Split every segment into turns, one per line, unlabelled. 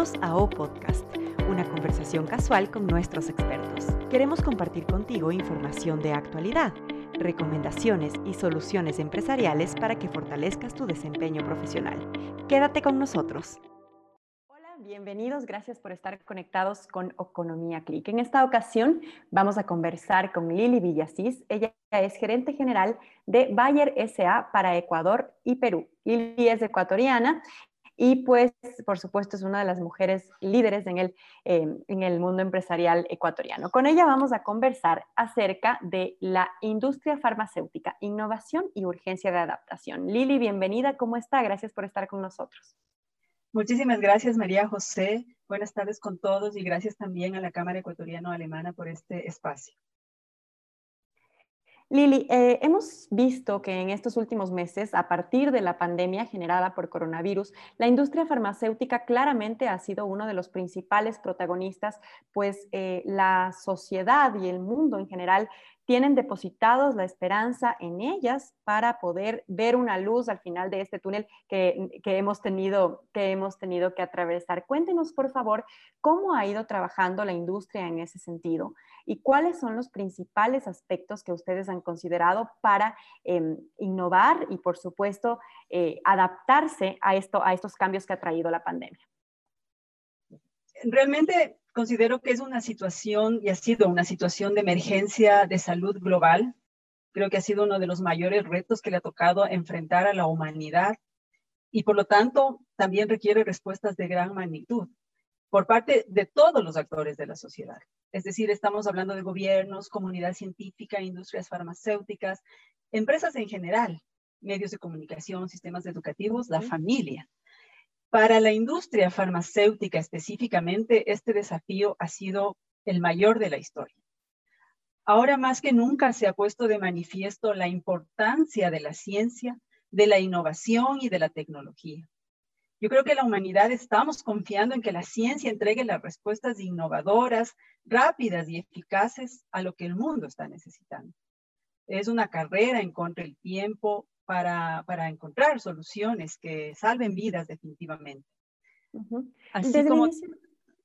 Bienvenidos a O Podcast, una conversación casual con nuestros expertos. Queremos compartir contigo información de actualidad, recomendaciones y soluciones empresariales para que fortalezcas tu desempeño profesional. Quédate con nosotros. Hola, bienvenidos, gracias por estar conectados con Economía Click. En esta ocasión vamos a conversar con Lili Villasís. Ella es gerente general de Bayer SA para Ecuador y Perú. Lili es ecuatoriana y pues, por supuesto, es una de las mujeres líderes en el, eh, en el mundo empresarial ecuatoriano. Con ella vamos a conversar acerca de la industria farmacéutica, innovación y urgencia de adaptación. Lili, bienvenida, ¿cómo está? Gracias por estar con nosotros.
Muchísimas gracias, María José. Buenas tardes con todos y gracias también a la Cámara Ecuatoriano-Alemana por este espacio.
Lili, eh, hemos visto que en estos últimos meses, a partir de la pandemia generada por coronavirus, la industria farmacéutica claramente ha sido uno de los principales protagonistas, pues eh, la sociedad y el mundo en general tienen depositados la esperanza en ellas para poder ver una luz al final de este túnel que, hemos, tenido, que hemos tenido que atravesar. Cuéntenos, por favor, cómo ha ido trabajando la industria en ese sentido y cuáles son los principales aspectos que ustedes han considerado para em, innovar y, por supuesto, eh, adaptarse a, esto, a estos cambios que ha traído la pandemia.
Realmente considero que es una situación y ha sido una situación de emergencia de salud global. Creo que ha sido uno de los mayores retos que le ha tocado enfrentar a la humanidad y por lo tanto también requiere respuestas de gran magnitud por parte de todos los actores de la sociedad. Es decir, estamos hablando de gobiernos, comunidad científica, industrias farmacéuticas, empresas en general, medios de comunicación, sistemas educativos, la familia. Para la industria farmacéutica específicamente, este desafío ha sido el mayor de la historia. Ahora más que nunca se ha puesto de manifiesto la importancia de la ciencia, de la innovación y de la tecnología. Yo creo que la humanidad estamos confiando en que la ciencia entregue las respuestas innovadoras, rápidas y eficaces a lo que el mundo está necesitando. Es una carrera en contra del tiempo, para, encontrar soluciones que salven vidas definitivamente.
Así desde como...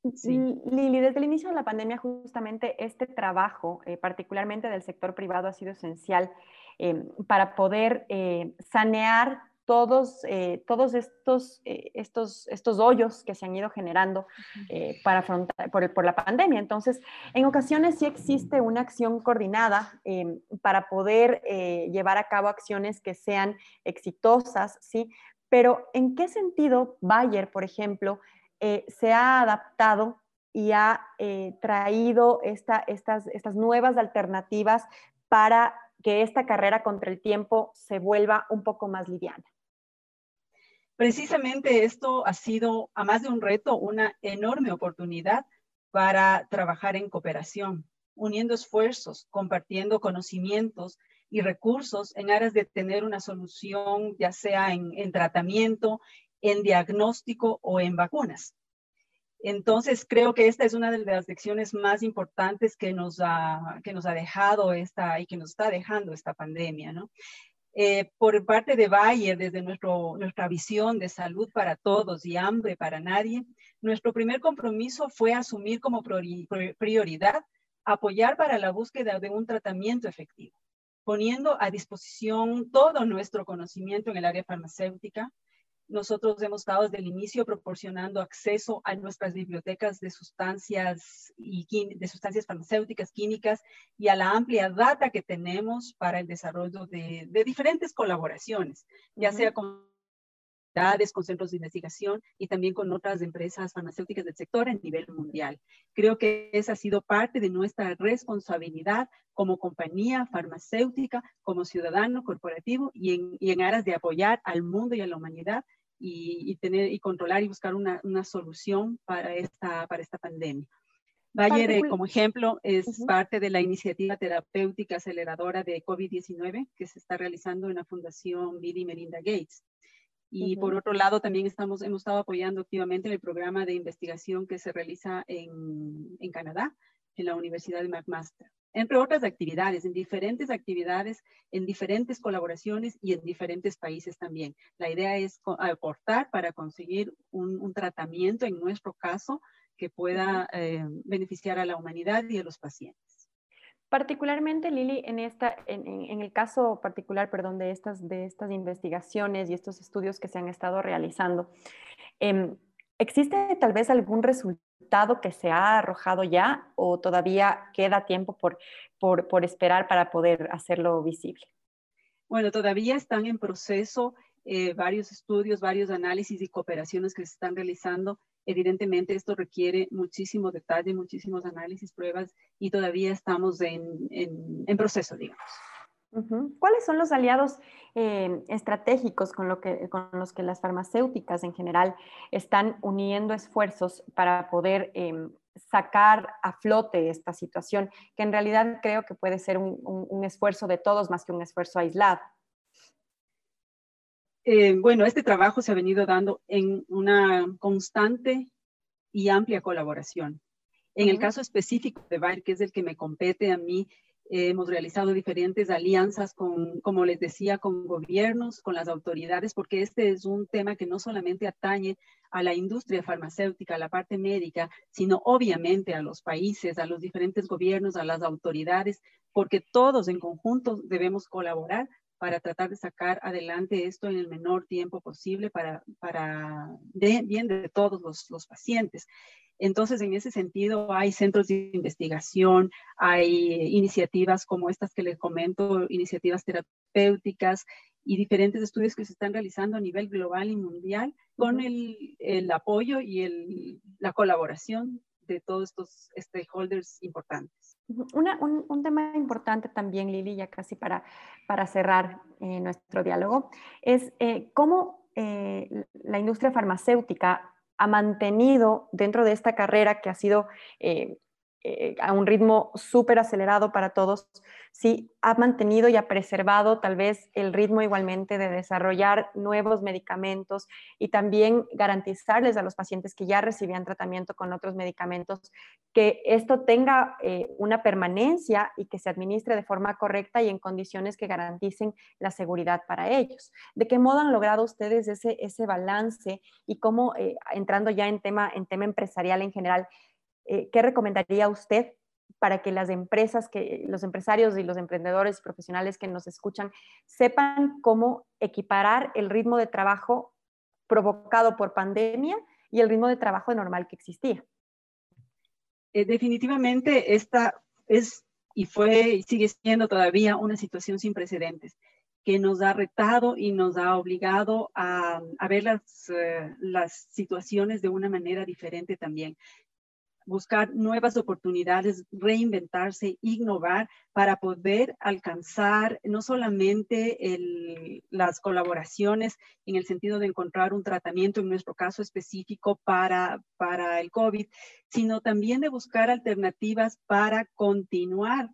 Lili, desde el inicio de la pandemia, justamente este trabajo, eh, particularmente del sector privado, ha sido esencial em, para poder eh, sanear todos, eh, todos estos, eh, estos, estos hoyos que se han ido generando eh, para afrontar, por, por, la pandemia. Entonces, en ocasiones sí existe una acción coordinada em, para poder llevar a cabo acciones que sean exitosas, ¿sí? Pero ¿en qué sentido Bayer, por ejemplo, se ha adaptado y ha traído esta, estas, estas nuevas alternativas para que esta carrera contra el tiempo se vuelva un poco más liviana.
Precisamente esto ha sido, a más de un reto, una enorme oportunidad para trabajar en cooperación, uniendo esfuerzos, compartiendo conocimientos y recursos en aras de tener una solución, ya sea en, tratamiento, en diagnóstico o en vacunas. Entonces, creo que esta es una de las lecciones más importantes que nos ha, que nos ha dejado esta y que nos está dejando esta pandemia, ¿no? Eh, por parte de Bayer, desde nuestro, nuestra visión de salud para todos y hambre para nadie, nuestro primer compromiso fue asumir como prioridad apoyar para la búsqueda de un tratamiento efectivo, poniendo a disposición todo nuestro conocimiento en el área farmacéutica, nosotros hemos estado desde el inicio proporcionando acceso a nuestras bibliotecas de sustancias, y de sustancias farmacéuticas, químicas y a la amplia data que tenemos para el desarrollo de, diferentes colaboraciones, ya sea con con centros de investigación y también con otras empresas farmacéuticas del sector a nivel mundial. Creo que esa ha sido parte de nuestra responsabilidad como compañía farmacéutica, como ciudadano corporativo y en, y en aras de apoyar al mundo y a la humanidad y, tener y controlar y buscar una, una, solución para esta, para esta pandemia. Bayer, eh, como ejemplo, es parte de la iniciativa terapéutica aceleradora de COVID-19 que se está realizando en la Fundación Bill y Melinda Gates. Y por otro lado, también estamos, hemos estado apoyando activamente el programa de investigación que se realiza en, en Canadá, en la Universidad de McMaster. Entre otras actividades, en diferentes actividades, en diferentes colaboraciones y en diferentes países también. La idea es aportar para conseguir un, tratamiento, en nuestro caso, que pueda eh, beneficiar a la humanidad y a los pacientes.
Particularmente, Lili, en, esta, en, el caso particular, perdón, de estas, de estas investigaciones y estos estudios que se han estado realizando, em, ¿existe tal vez algún resultado que se ha arrojado ya o todavía queda tiempo por, por, por esperar para poder hacerlo visible?
Bueno, todavía están en proceso eh, varios estudios, varios análisis y cooperaciones que se están realizando Evidentemente esto requiere muchísimo detalle, muchísimos análisis, pruebas y todavía estamos en, en, proceso, digamos.
¿Cuáles son los aliados eh, estratégicos con, lo que, con, los que las farmacéuticas en general están uniendo esfuerzos para poder em, sacar a flote esta situación, que en realidad creo que puede ser un, un esfuerzo de todos más que un esfuerzo aislado?
Eh, bueno, este trabajo se ha venido dando en una constante y amplia colaboración. En el caso específico de Bayer, que es el que me compete a mí, hemos realizado diferentes alianzas con, como les decía, con gobiernos, con las autoridades, porque este es un tema que no solamente atañe a la industria farmacéutica, a la parte médica, sino obviamente a los países, a los diferentes gobiernos, a las autoridades, porque todos en conjunto debemos colaborar para tratar de sacar adelante esto en el menor tiempo posible para, para bien de todos los pacientes. Entonces, en ese sentido, hay centros de investigación, hay iniciativas como estas que les comento, iniciativas terapéuticas y diferentes estudios que se están realizando a nivel global y mundial con el, apoyo y la colaboración de todos estos stakeholders importantes.
Un, tema importante también, Lili, ya casi para, para cerrar eh, nuestro diálogo, es eh, cómo eh, la industria farmacéutica ha mantenido dentro de esta carrera que ha sido eh, a un ritmo súper acelerado para todos, sí ha mantenido y ha preservado tal vez el ritmo igualmente de desarrollar nuevos medicamentos y también garantizarles a los pacientes que ya recibían tratamiento con otros medicamentos que esto tenga eh, una permanencia y que se administre de forma correcta y en condiciones que garanticen la seguridad para ellos. ¿De qué modo han logrado ustedes ese, ese balance y cómo, eh, entrando ya en tema, en tema empresarial en general, eh, ¿qué recomendaría usted para que las empresas, que los empresarios y los emprendedores profesionales que nos escuchan sepan cómo equiparar el ritmo de trabajo provocado por pandemia y el ritmo de trabajo normal que existía?
Eh, definitivamente esta es y fue y sigue siendo todavía una situación sin precedentes que nos ha retado y nos ha obligado a, ver las, eh, las situaciones de una manera diferente también buscar nuevas oportunidades, reinventarse, innovar para poder alcanzar no solamente las colaboraciones en el sentido de encontrar un tratamiento, en nuestro caso específico, para, para el COVID, sino también de buscar alternativas para continuar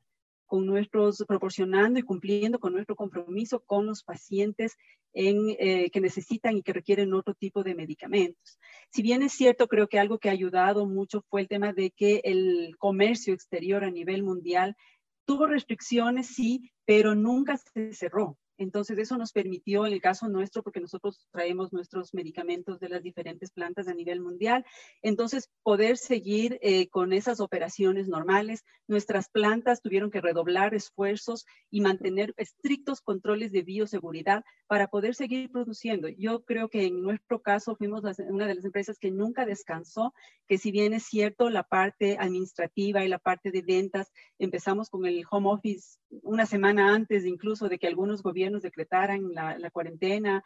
con nuestros, proporcionando y cumpliendo con nuestro compromiso con los pacientes en, eh, que necesitan y que requieren otro tipo de medicamentos. Si bien es cierto, creo que algo que ha ayudado mucho fue el tema de que el comercio exterior a nivel mundial tuvo restricciones, sí, pero nunca se cerró. Entonces, eso nos permitió, en el caso nuestro, porque nosotros traemos nuestros medicamentos de las diferentes plantas a nivel mundial, entonces poder seguir eh, con esas operaciones normales. Nuestras plantas tuvieron que redoblar esfuerzos y mantener estrictos controles de bioseguridad para poder seguir produciendo. Yo creo que en nuestro caso fuimos una de las empresas que nunca descansó, que si bien es cierto la parte administrativa y la parte de ventas, empezamos con el home office una semana antes incluso de que algunos gobiernos nos decretaran la, cuarentena,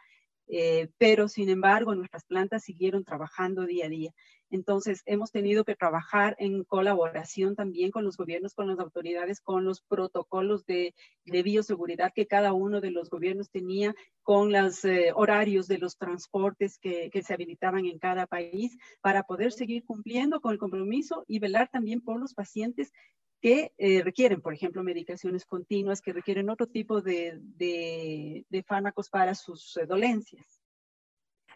eh, pero sin embargo nuestras plantas siguieron trabajando día a día. Entonces hemos tenido que trabajar en colaboración también con los gobiernos, con las autoridades, con los protocolos de, bioseguridad que cada uno de los gobiernos tenía, con los eh, horarios de los transportes que, que se habilitaban en cada país para poder seguir cumpliendo con el compromiso y velar también por los pacientes que eh, requieren, por ejemplo, medicaciones continuas, que requieren otro tipo de, de, fármacos para sus eh, dolencias.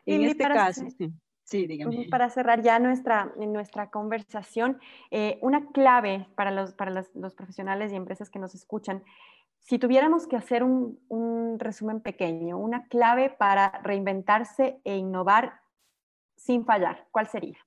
En este caso, Sí, dígame.
Para cerrar ya nuestra, nuestra conversación, eh, una clave para, los, para los, los, profesionales y empresas que nos escuchan, si tuviéramos que hacer un, un resumen pequeño, una clave para reinventarse e innovar sin fallar, ¿cuál sería?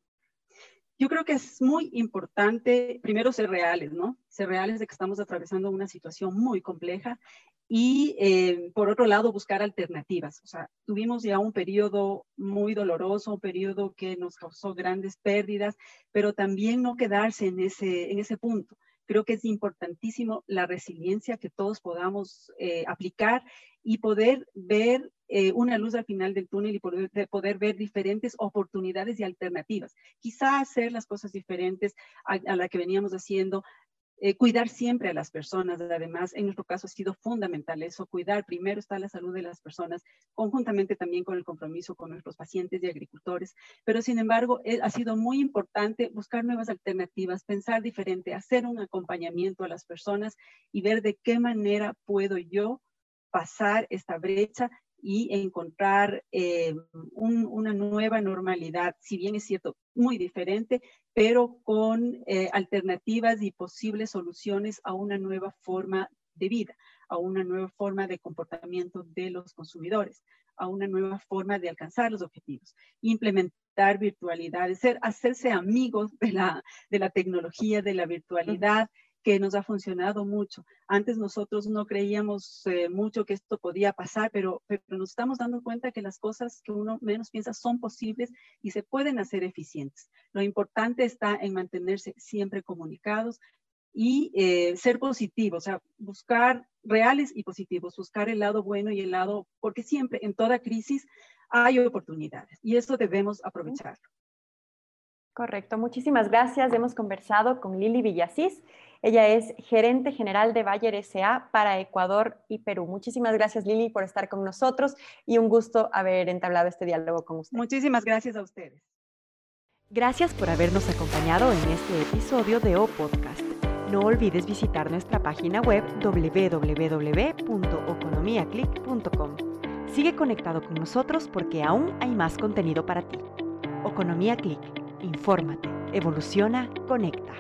Yo creo que es muy importante, primero, ser reales, ¿no? Ser reales de que estamos atravesando una situación muy compleja y, eh, por otro lado, buscar alternativas. O sea, tuvimos ya un periodo muy doloroso, un periodo que nos causó grandes pérdidas, pero también no quedarse en ese, en ese punto. Creo que es importantísimo la resiliencia que todos podamos eh, aplicar y poder ver eh, una luz al final del túnel y poder, poder, ver diferentes oportunidades y alternativas. Quizá hacer las cosas diferentes a, a la que veníamos haciendo, eh, cuidar siempre a las personas, además, en nuestro caso ha sido fundamental eso, cuidar, primero está la salud de las personas, conjuntamente también con el compromiso con nuestros pacientes y agricultores, pero sin embargo eh, ha sido muy importante buscar nuevas alternativas, pensar diferente, hacer un acompañamiento a las personas y ver de qué manera puedo yo pasar esta brecha y encontrar eh, una nueva normalidad, si bien es cierto, muy diferente, pero con eh, alternativas y posibles soluciones a una nueva forma de vida, a una nueva forma de comportamiento de los consumidores, a una nueva forma de alcanzar los objetivos, implementar virtualidad, ser, hacerse amigos de la, de la tecnología, de la virtualidad, que nos ha funcionado mucho. Antes nosotros no creíamos eh, mucho que esto podía pasar, pero, pero nos estamos dando cuenta que las cosas que uno menos piensa son posibles y se pueden hacer eficientes. Lo importante está en mantenerse siempre comunicados y eh, ser positivos, o sea, buscar reales y positivos, buscar el lado bueno y el lado, porque siempre en toda crisis hay oportunidades y eso debemos aprovecharlo.
Correcto, muchísimas gracias. Hemos conversado con Lili Villasís. Ella es gerente general de Bayer SA para Ecuador y Perú. Muchísimas gracias, Lili, por estar con nosotros y un gusto haber entablado este diálogo con usted.
Muchísimas gracias a ustedes.
Gracias por habernos acompañado en este episodio de O Podcast. No olvides visitar nuestra página web www.oconomiaclick.com. Sigue conectado con nosotros porque aún hay más contenido para ti. Economía Click. Infórmate, evoluciona, conecta.